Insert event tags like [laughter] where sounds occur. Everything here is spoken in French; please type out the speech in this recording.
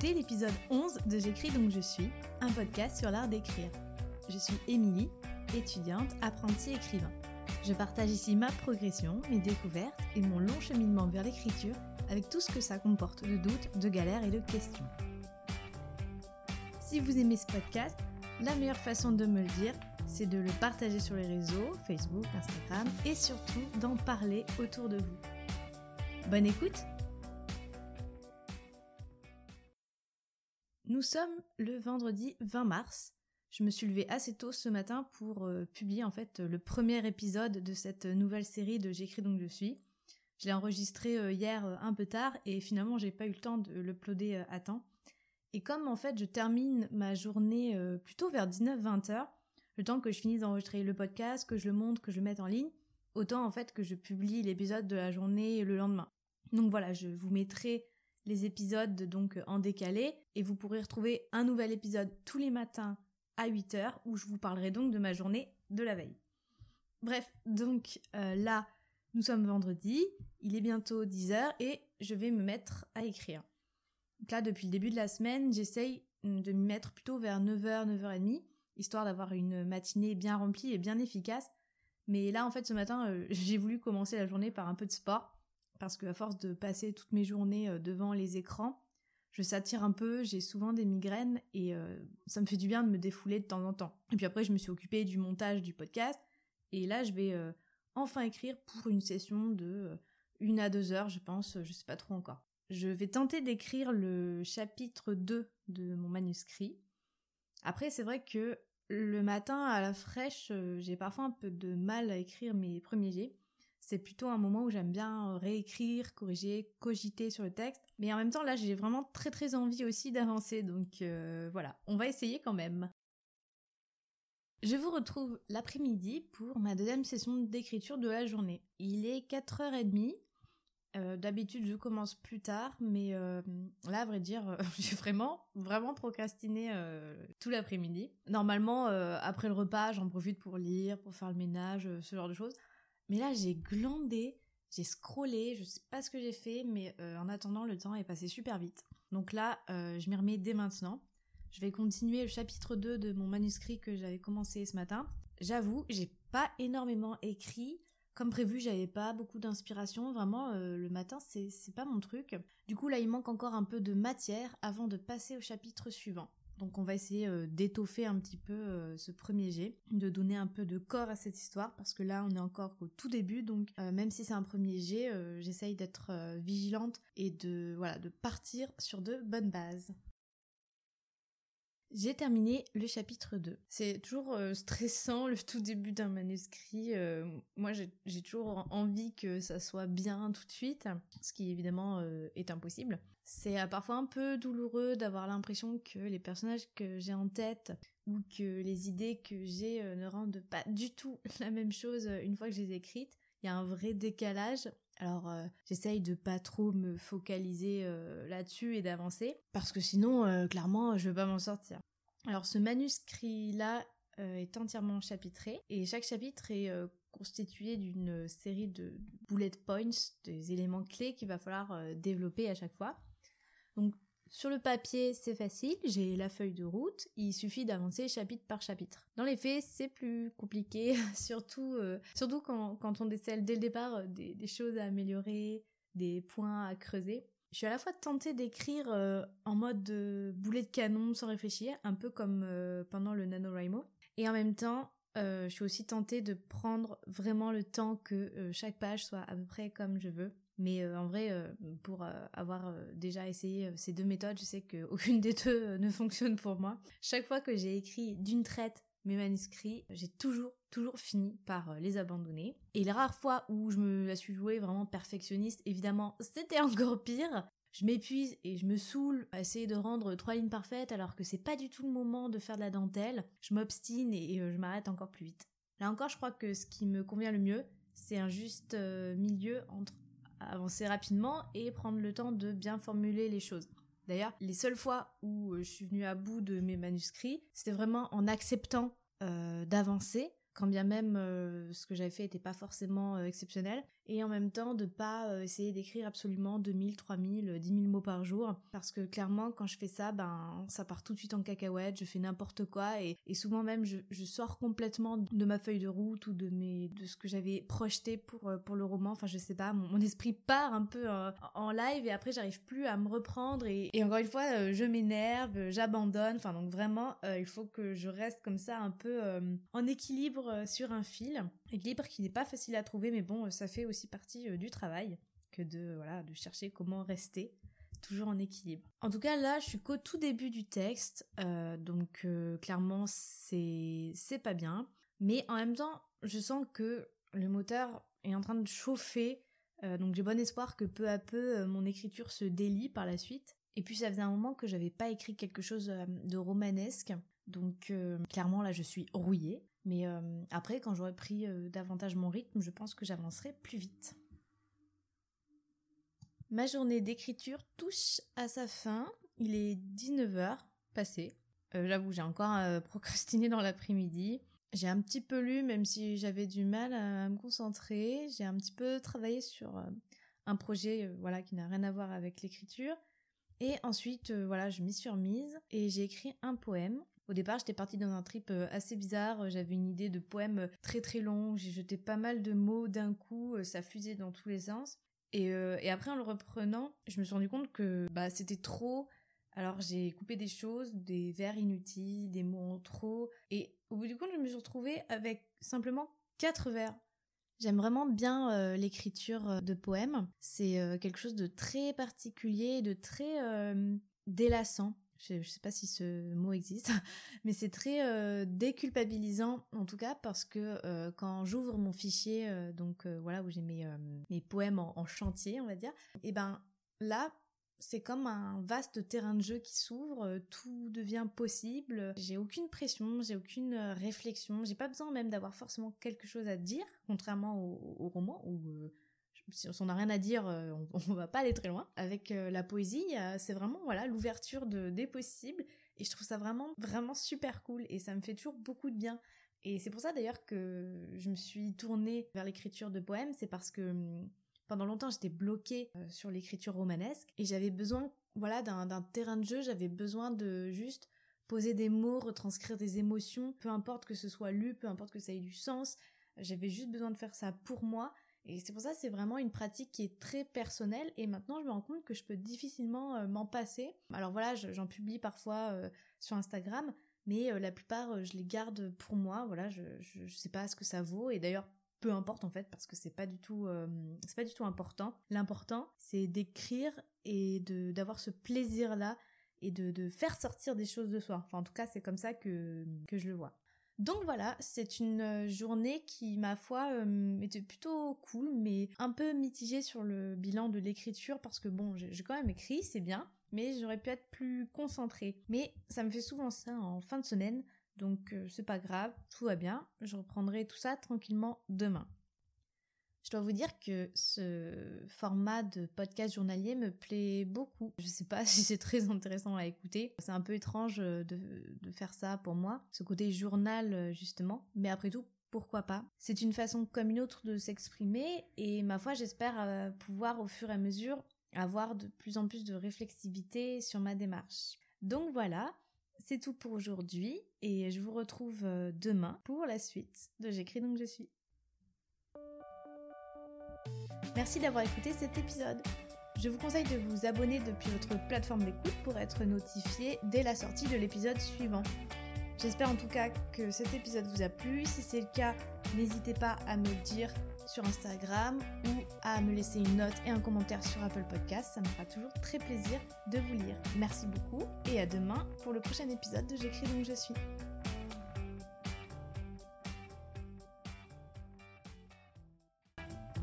écoutez l'épisode 11 de J'écris donc je suis, un podcast sur l'art d'écrire. Je suis Émilie, étudiante, apprentie écrivain. Je partage ici ma progression, mes découvertes et mon long cheminement vers l'écriture avec tout ce que ça comporte de doutes, de galères et de questions. Si vous aimez ce podcast, la meilleure façon de me le dire, c'est de le partager sur les réseaux, Facebook, Instagram, et surtout d'en parler autour de vous. Bonne écoute Nous sommes le vendredi 20 mars. Je me suis levée assez tôt ce matin pour euh, publier en fait le premier épisode de cette nouvelle série de J'écris donc je suis. Je l'ai enregistré euh, hier euh, un peu tard et finalement j'ai pas eu le temps de l'uploader à temps. Et comme en fait je termine ma journée plutôt vers 19-20 heures, le temps que je finisse d'enregistrer le podcast, que je le monte, que je le mette en ligne, autant en fait que je publie l'épisode de la journée le lendemain. Donc voilà, je vous mettrai les épisodes donc en décalé et vous pourrez retrouver un nouvel épisode tous les matins à 8h où je vous parlerai donc de ma journée de la veille. Bref, donc euh, là, nous sommes vendredi, il est bientôt 10h et je vais me mettre à écrire. Donc là, depuis le début de la semaine, j'essaye de m'y mettre plutôt vers 9h, 9h30, histoire d'avoir une matinée bien remplie et bien efficace. Mais là, en fait, ce matin, euh, [laughs] j'ai voulu commencer la journée par un peu de sport parce qu'à force de passer toutes mes journées euh, devant les écrans, je s'attire un peu, j'ai souvent des migraines et euh, ça me fait du bien de me défouler de temps en temps. Et puis après, je me suis occupée du montage du podcast et là, je vais euh, enfin écrire pour une session de une à deux heures, je pense, je sais pas trop encore. Je vais tenter d'écrire le chapitre 2 de mon manuscrit. Après, c'est vrai que le matin à la fraîche, j'ai parfois un peu de mal à écrire mes premiers jets c'est plutôt un moment où j'aime bien réécrire, corriger, cogiter sur le texte. Mais en même temps, là, j'ai vraiment très très envie aussi [laughs] d'avancer. Donc euh, voilà, on va essayer quand même. Je vous retrouve l'après-midi pour ma deuxième session d'écriture de la journée. Il est 4h30. Euh, d'habitude, je commence plus tard, mais euh, là, à vrai dire, [laughs] j'ai vraiment, vraiment procrastiné tout l'après-midi. Normalement, après le repas, j'en profite pour lire, pour faire le ménage, ce genre de choses. Mais là, j'ai glandé, j'ai scrollé, je sais pas ce que j'ai fait, mais euh, en attendant, le temps est passé super vite. Donc là, euh, je m'y remets dès maintenant. Je vais continuer le chapitre 2 de mon manuscrit que j'avais commencé ce matin. J'avoue, j'ai pas énormément écrit. Comme prévu, j'avais pas beaucoup d'inspiration. Vraiment, euh, le matin, c'est pas mon truc. Du coup, là, il manque encore un peu de matière avant de passer au chapitre suivant. Donc on va essayer euh, d'étoffer un petit peu euh, ce premier jet, de donner un peu de corps à cette histoire parce que là on est encore au tout début donc euh, même si c'est un premier jet, j'essaye d'être vigilante et de voilà de partir sur de bonnes bases. J'ai terminé le chapitre 2. C'est toujours euh, stressant le tout début d'un manuscrit. Euh, moi, j'ai toujours envie que ça soit bien tout de suite, ce qui évidemment euh, est impossible. C'est parfois un peu douloureux d'avoir l'impression que les personnages que j'ai en tête ou que les idées que j'ai ne rendent pas du tout [laughs] la même chose une fois que je les ai écrites. Il y a un vrai décalage alors j'essaye de pas trop me focaliser là-dessus et d'avancer parce que sinon clairement je vais pas m'en sortir. Alors ce manuscrit-là euh, est entièrement chapitré et chaque chapitre est euh, constitué d'une série de bullet points, des éléments clés qu'il va falloir euh, développer à chaque fois. Sur le papier, c'est facile, j'ai la feuille de route, il suffit d'avancer chapitre par chapitre. Dans les faits, c'est plus compliqué, [laughs] surtout, surtout quand, quand, on décèle dès le départ des, des, choses à améliorer, des points à creuser. Je suis à la fois tentée d'écrire euh, en mode de boulet de canon sans réfléchir, un peu comme euh, pendant le NaNoWriMo, et en même temps, euh, je suis aussi tentée de prendre vraiment le temps que chaque page soit à peu près comme je veux. Mais en vrai, pour avoir déjà essayé ces deux méthodes, je sais qu'aucune [laughs] des deux ne fonctionne pour moi. Chaque fois que j'ai écrit d'une traite mes manuscrits, j'ai toujours, toujours fini par euh, les abandonner. Et les rares fois où je me la suis jouée vraiment perfectionniste, évidemment, c'était encore pire. Je m'épuise et je me saoule à essayer de rendre trois lignes parfaites alors que c'est pas du tout le moment de faire de la dentelle. Je m'obstine et euh, je m'arrête encore plus vite. Là encore, je crois que ce qui me convient le mieux, c'est un juste euh, milieu entre avancer rapidement et prendre le temps de bien formuler les choses. D'ailleurs, les seules fois où je suis venue à bout de mes manuscrits, c'était vraiment en acceptant euh, d'avancer, quand bien même euh, ce que j'avais fait n'était pas forcément euh, exceptionnel, et en même temps de pas euh, essayer d'écrire absolument 2000, 3000, 10 000 mots par jour. Parce que clairement quand je fais ça ben ça part tout de suite en cacahuète, je fais n'importe quoi et, souvent même je, sors complètement de ma feuille de route ou de mes de ce que j'avais projeté pour euh, pour le roman, enfin je sais pas, mon, esprit part un peu euh, en live et après j'arrive plus à me reprendre et, encore une fois je m'énerve, j'abandonne, enfin donc vraiment il faut que je reste comme ça un peu en équilibre sur un fil, équilibre qui n'est pas facile à trouver mais bon ça fait aussi partie euh, du travail que de voilà de chercher comment rester toujours en équilibre. En tout cas là, je suis qu'au tout début du texte, euh, donc euh, clairement c'est c'est pas bien, mais en même temps je sens que le moteur est en train de chauffer, donc j'ai bon espoir que peu à peu mon écriture se délie par la suite. Et puis ça faisait un moment que j'avais pas écrit quelque chose de romanesque, donc clairement là je suis rouillée. Mais euh, après, quand j'aurai pris euh, davantage mon rythme, je pense que j'avancerai plus vite. Ma journée d'écriture touche à sa fin. Il est 19h passé. Euh, j'avoue, j'ai encore [laughs] procrastiné dans l'après-midi. J'ai un petit peu lu, même si j'avais du mal à, me concentrer. J'ai un petit peu travaillé sur un projet voilà, qui n'a rien à voir avec l'écriture. Et ensuite, voilà, je m'y suis remise et j'ai écrit un poème au départ, j'étais partie dans un trip euh, assez bizarre. J'avais une idée de poème euh, très très long. J'ai jeté pas mal de mots d'un coup. Euh, ça fusait dans tous les sens. Et, après, en le reprenant, je me suis rendu compte que bah, c'était trop. Alors j'ai coupé des choses, des vers inutiles, des mots en trop. Et au bout du compte, je me suis retrouvée avec simplement quatre vers. J'aime vraiment bien l'écriture de poèmes. C'est quelque chose de très particulier, de très délassant je, ne sais pas si ce mot existe, [laughs] mais c'est très euh, déculpabilisant en tout cas parce que euh, quand j'ouvre mon fichier, euh, donc voilà où j'ai mes, mes poèmes en, chantier, on va dire, et ben là c'est comme un vaste terrain de jeu qui s'ouvre, tout devient possible. J'ai aucune pression, j'ai aucune réflexion, j'ai pas besoin même d'avoir forcément quelque chose à dire, contrairement au, au roman où si on n'a rien à dire, euh, on, [laughs] on, va pas aller très loin. Avec euh, la poésie, c'est vraiment voilà l'ouverture de, des possibles. Et je trouve ça vraiment vraiment super cool. Et ça me fait toujours beaucoup de bien. Et c'est pour ça d'ailleurs que je me suis tournée vers l'écriture de poèmes, c'est parce que hum, pendant longtemps j'étais bloquée euh, sur l'écriture romanesque. Et j'avais besoin voilà d'un terrain de jeu, j'avais besoin de juste poser des mots, retranscrire des émotions, peu importe que ce soit lu, peu importe que ça ait du sens, j'avais juste besoin de faire ça pour moi et c'est pour ça c'est vraiment une pratique qui est très personnelle et maintenant je me rends compte que je peux difficilement euh, m'en passer. Alors voilà, j'en publie parfois euh, sur Instagram, mais euh, la plupart je les garde pour moi. Voilà, je, je, sais pas ce que ça vaut et d'ailleurs peu importe en fait parce que c'est pas du tout c'est pas du tout important. L'important c'est d'écrire et de d'avoir ce plaisir là et de, de faire sortir des choses de soi. Enfin en tout cas c'est comme ça que que je le vois. Donc voilà, c'est une euh, journée qui, ma foi, euh, était plutôt cool, mais un peu mitigée sur le bilan de l'écriture parce que bon, j'ai quand même écrit, c'est bien, mais j'aurais pu être plus concentrée. Mais ça me fait souvent ça en fin de semaine, donc euh, c'est pas grave, tout va bien, je reprendrai tout ça tranquillement demain. Je dois vous dire que ce format de podcast journalier me plaît beaucoup. Je sais pas [laughs] si c'est très intéressant à écouter. C'est un peu étrange de, de, faire ça pour moi, ce côté journal justement. Mais après tout, pourquoi pas? C'est une façon comme une autre de s'exprimer et ma foi, j'espère euh, pouvoir au fur et à mesure avoir de plus en plus de réflexivité sur ma démarche. Donc voilà, c'est tout pour aujourd'hui et je vous retrouve euh, demain pour la suite de J'écris donc je suis. Merci d'avoir écouté cet épisode. Je vous conseille de vous abonner depuis votre plateforme d'écoute pour être notifié dès la sortie de l'épisode suivant. J'espère en tout cas que cet épisode vous a plu. Si c'est le cas, n'hésitez pas à me le dire sur Instagram ou à me laisser une note et un commentaire sur Apple Podcast. Ça me fera toujours très plaisir de vous lire. Merci beaucoup et à demain pour le prochain épisode de J'écris donc je suis.